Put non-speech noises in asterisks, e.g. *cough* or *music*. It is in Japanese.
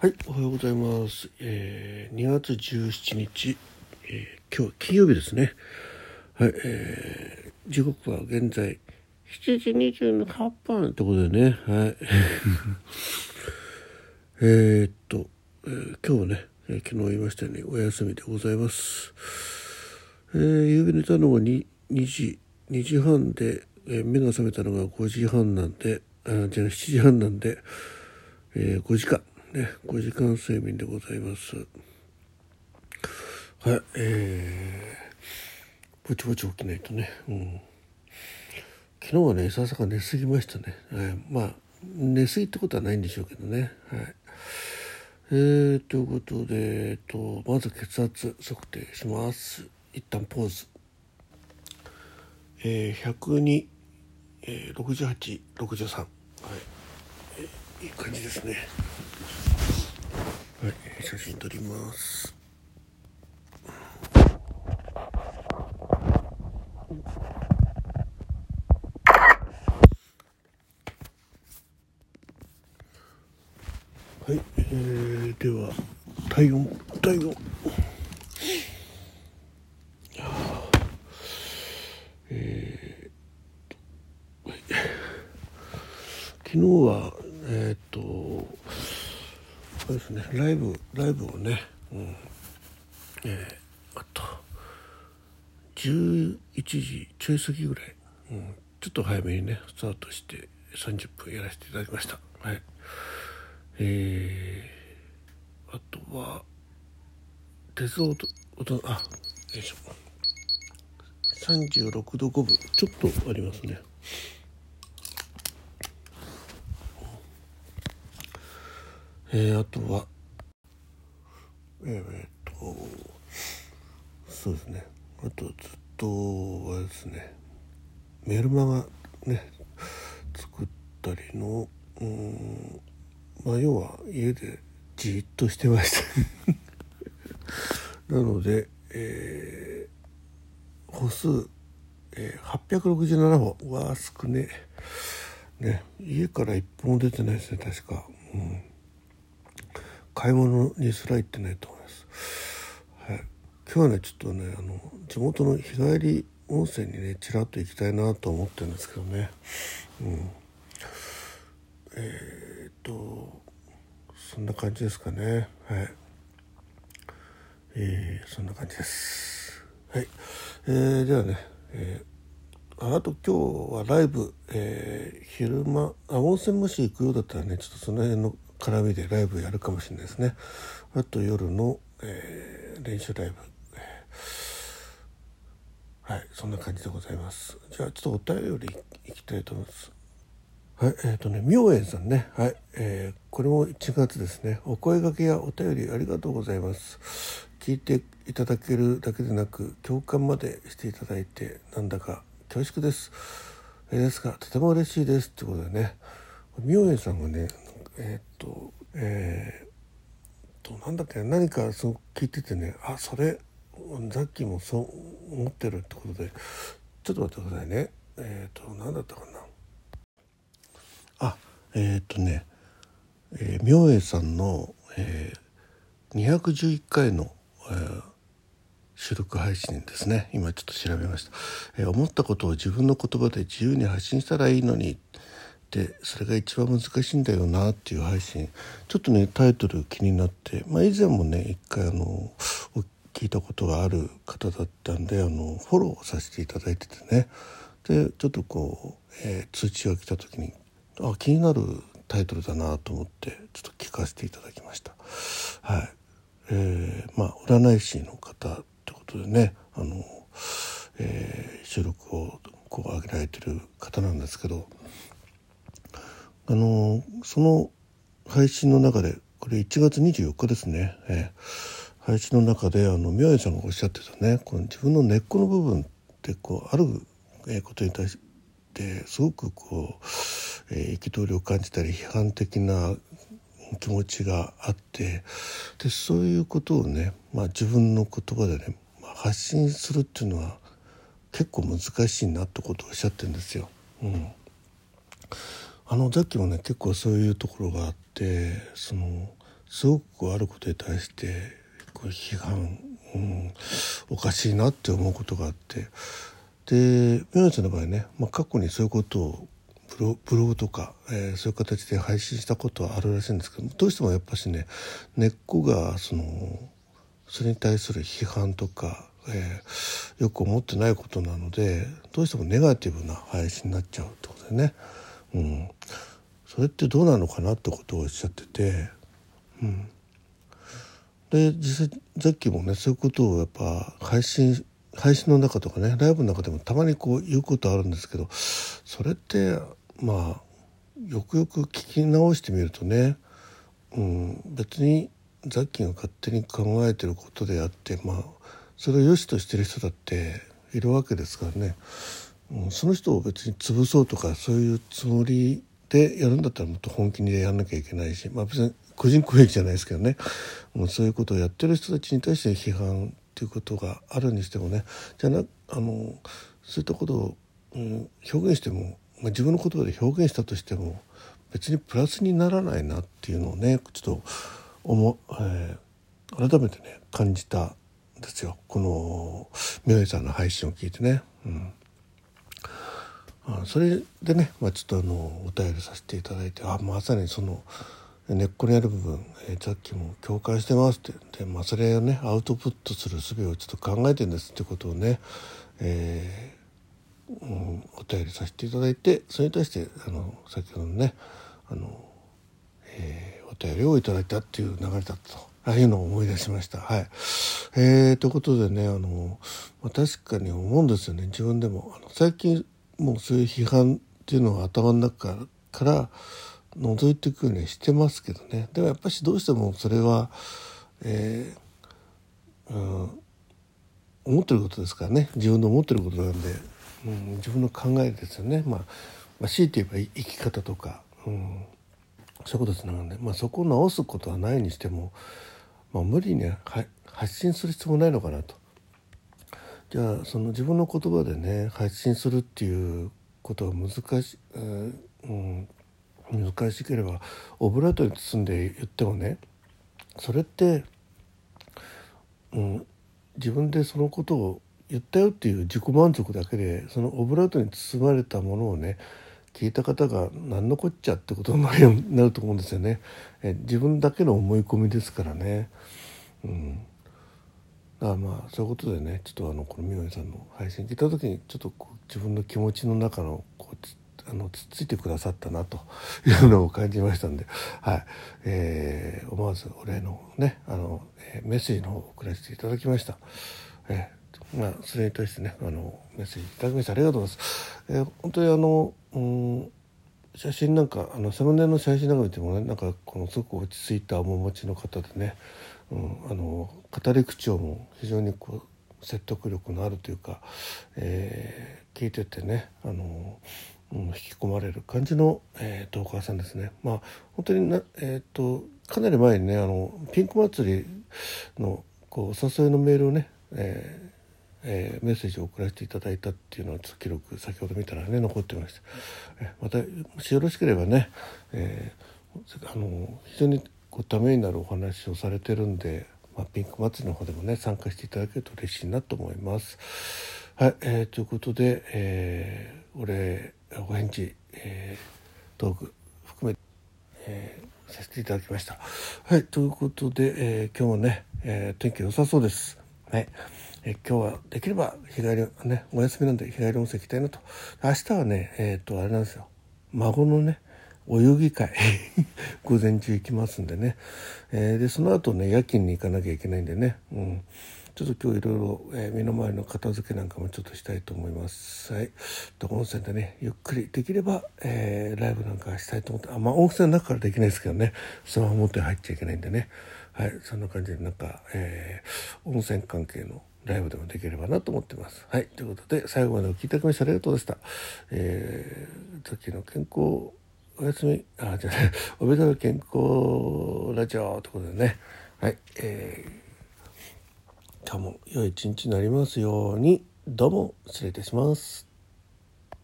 はい、おはようございます。えー、2月17日、えー、今日金曜日ですね。はい、えー、時刻は現在7時28分ってことでね、はい。*laughs* えーっと、えー今日はね、えー昨日言いましたようにお休みでございます。えー、夕べ寝たのが 2, 2時、2時半で、えー目が覚めたのが5時半なんで、あじゃあ7時半なんで、えー5時間、ね、5時間睡眠でございます。はい、えー、ぼちぼち起きないとね、うん。昨日はね、ささか寝すぎましたね。はい、まあ、寝すぎってことはないんでしょうけどね。はい。えー、ということで、えっと、まず血圧測定します。一旦ポーズ。えー、102、えー、68、63。はい。えーいい感じですね。はい、写真撮ります。はい、えー、では体温体温昨日はえーっとあれですね。ライブライブをね、うん。えーあと11時ちょい過ぎぐらい、うん、ちょっと早めにねスタートして30分やらせていただきました。はい。えー、あとは鉄道と音あよいしょ。36度5分。ちょっとありますね。えー、あとは。えー、っとそうですね。あとずっとはですね。メルマガね作ったりのうんまあ要は家でじっとしてました。*laughs* なので、えー歩数、えー、867歩は少ね。ね家から一歩も出てないですね確か、うん、買い物にすら行ってないと思います、はい、今日はねちょっとねあの地元の日帰り温泉にねちらっと行きたいなと思ってるんですけどね。うん。えーっとそんな感じですかね。はい。えーそんな感じです。はい。えーではね、えーあと今日はライブ、えー昼間あ温泉もし行くようだったらねちょっとその辺の絡みでライブやるかもしれないですね。あと夜の、えー練習ライブ、はいそんな感じでございます。じゃあちょっとお便りいきたいと思います。はい、えっ、とね、妙円さんね、はい、えーこれも1月ですね。お声掛けやお便りありがとうございます。聞いていただけるだけでなく、共感までしていただいて、なんだか恐縮です。えーですが、とても嬉しいです。ってことでね、妙円さんがね、えっ、と、えーと、なんだっけ、何かそう聞いててね、あ、それ、ザッキーもそう思ってるってことで、ちょっと待ってくださいね。えっ、と、何だったかな。あえーっ、とね、えー明恵さんの、えー211回の、えー収録配信ですね今ちょっと調べました、えー思ったことを自分の言葉で自由に発信したらいいのにでそれが一番難しいんだよなっていう配信。ちょっとねタイトル気になって、まあ、以前もね一回あの聞いたことがある方だったんであのフォローさせていただいててね。でちょっとこう、えー通知が来た時にあ気になるタイトルだなと思ってちょっと聞かせていただきました。はい。えーまあ占い師の方ってことでねあの、えー収録をこう上げられてる方なんですけどあのその配信の中でこれ1月24日ですね、えー配信の中であの宮治さんがおっしゃってたねこの自分の根っこの部分ってこうあることに対してすごくこうえー憤りを感じたり批判的な気持ちがあってでそういうことをね、まあ、自分の言葉でね、まあ、発信するっていうのは結構難しいなってことをおっしゃってるんですよ。うん、あのザッキもね結構そういうところがあってそのすごくあることに対してこう批判、うん、おかしいなって思うことがあって。で宮内の場合ね、まあ、過去にそういうことをブログとか、えー、そういう形で配信したことはあるらしいんですけどどうしてもやっぱしね根っこがそのそれに対する批判とか、えー、よく思ってないことなのでどうしてもネガティブな配信になっちゃうってことでね、うん、それってどうなのかなってことをおっしゃってて、うん、で実際さっきもねそういうことをやっぱ配信配信の中とかねライブの中でもたまにこう言うことあるんですけどそれってまあよくよく聞き直してみるとね、うん、別にザッキーが勝手に考えてることであってまあそれを良しとしてる人だっているわけですからね、その人を別に潰そうとかそういうつもりでやるんだったらもっと本気でやんなきゃいけないし、まあ、別に個人攻撃じゃないですけどね。もうそういうことをやってる人たちに対して批判っていうことがあるにしてもね。じゃなあのそういったことを、うん、表現してもまあ、自分の言葉で表現したとしても別にプラスにならないなっていうのをねちょっと思、えー、改めてね感じたんですよ。この明恵さんの配信を聞いてね。うん。あそれでね、まあ、ちょっとあのお便りさせていただいてあまさにその根っこにある部分、え、さっきも共感してますってで、まあ、それをねアウトプットする術をちょっと考えてるんですってことをね、えうん、お便りさせていただいてそれに対してあの先ほどのねあの、えー、お便りをいただいたっていう流れだったと。ああいうのを思い出しました。はい。えー、ということでね、あの、まあ、確かに思うんですよね、自分でも。あの最近、もうそういう批判っていうのが頭の中から覗いていくようにしてますけどね。でもやっぱしどうしてもそれは、えー、うん、思ってることですからね。自分の思ってることなんで、うん、自分の考えですよね、まあ、まあ強いて言えば生き方とか、うん、そういうことつながるんで、まあ、そこを直すことはないにしても、まあ、無理に発信する必要もないのかなと。じゃあその自分の言葉でね発信するっていうことは難し,、え、うん、難しければオブラートに包んで言ってもねそれって、うん、自分でそのことを言ったよっていう自己満足だけでそのオブラートに包まれたものをね聞いた方が何のこっちゃってことになると思うんですよね。え自分だけの思い込みですからね。うん、だからまあそういうことでねちょっとあのこのみおさんの配信聞いた時にちょっと自分の気持ちの中のこうあのつっついてくださったなと *laughs* いうのを感じましたんで、はいえー、思わずお礼のねあの、えー、メッセージの方を送らせていただきました。えーまあ、それに対してねあのメッセージいただきましてありがとうございます。えー、本当にあの、うん、写真なんかあのサムネの写真なんか見てもねなんかこのすごく落ち着いた面持ちの方でね、うん、あの語り口調も非常にこう説得力のあるというか、えー、聞いててねあの、うん、引き込まれる感じの、えー、トーカーさんですね。まあ本当にな、えーと、とかなり前にねあのピンク祭りのこうお誘いのメールをね、えーえー、メッセージを送らせていただいたっていうのは記録先ほど見たらね残ってました、えまたもしよろしければね、えー、あの非常にこうためになるお話をされてるんで、まあ、ピンク祭りの方でもね参加していただけると嬉しいなと思います。はい、えー、ということで、えー、お礼お返事、えー、トーク含めて、えー、させていただきました。はいということで、えー、今日もね、えー、天気良さそうです。はい。え今日はできれば日帰りねお休みなんで日帰り温泉行きたいなと明日はねえっ、とあれなんですよ孫のね泳ぎ会 *laughs* 午前中行きますんでね、えー、でその後ね夜勤に行かなきゃいけないんでね、うん、ちょっと今日いろいろ、えー、身の回りの片付けなんかもちょっとしたいと思います。はい。と温泉でね、ゆっくりできれば、えー、ライブなんかしたいと思って、あ、まあ温泉の中からできないですけどね、スマホ持って入っちゃいけないんでね。はい。そんな感じでなんか、え、温泉関係のライブでもできればなと思ってます。はい。ということで、最後までお聴きいただきましてありがとうございました。えー、時の健康、おやすみ、あ、じゃあね、*laughs* おめでとう健康ラジオということでね、はい。えー、今日も良い一日になりますように、どうも失礼いたします。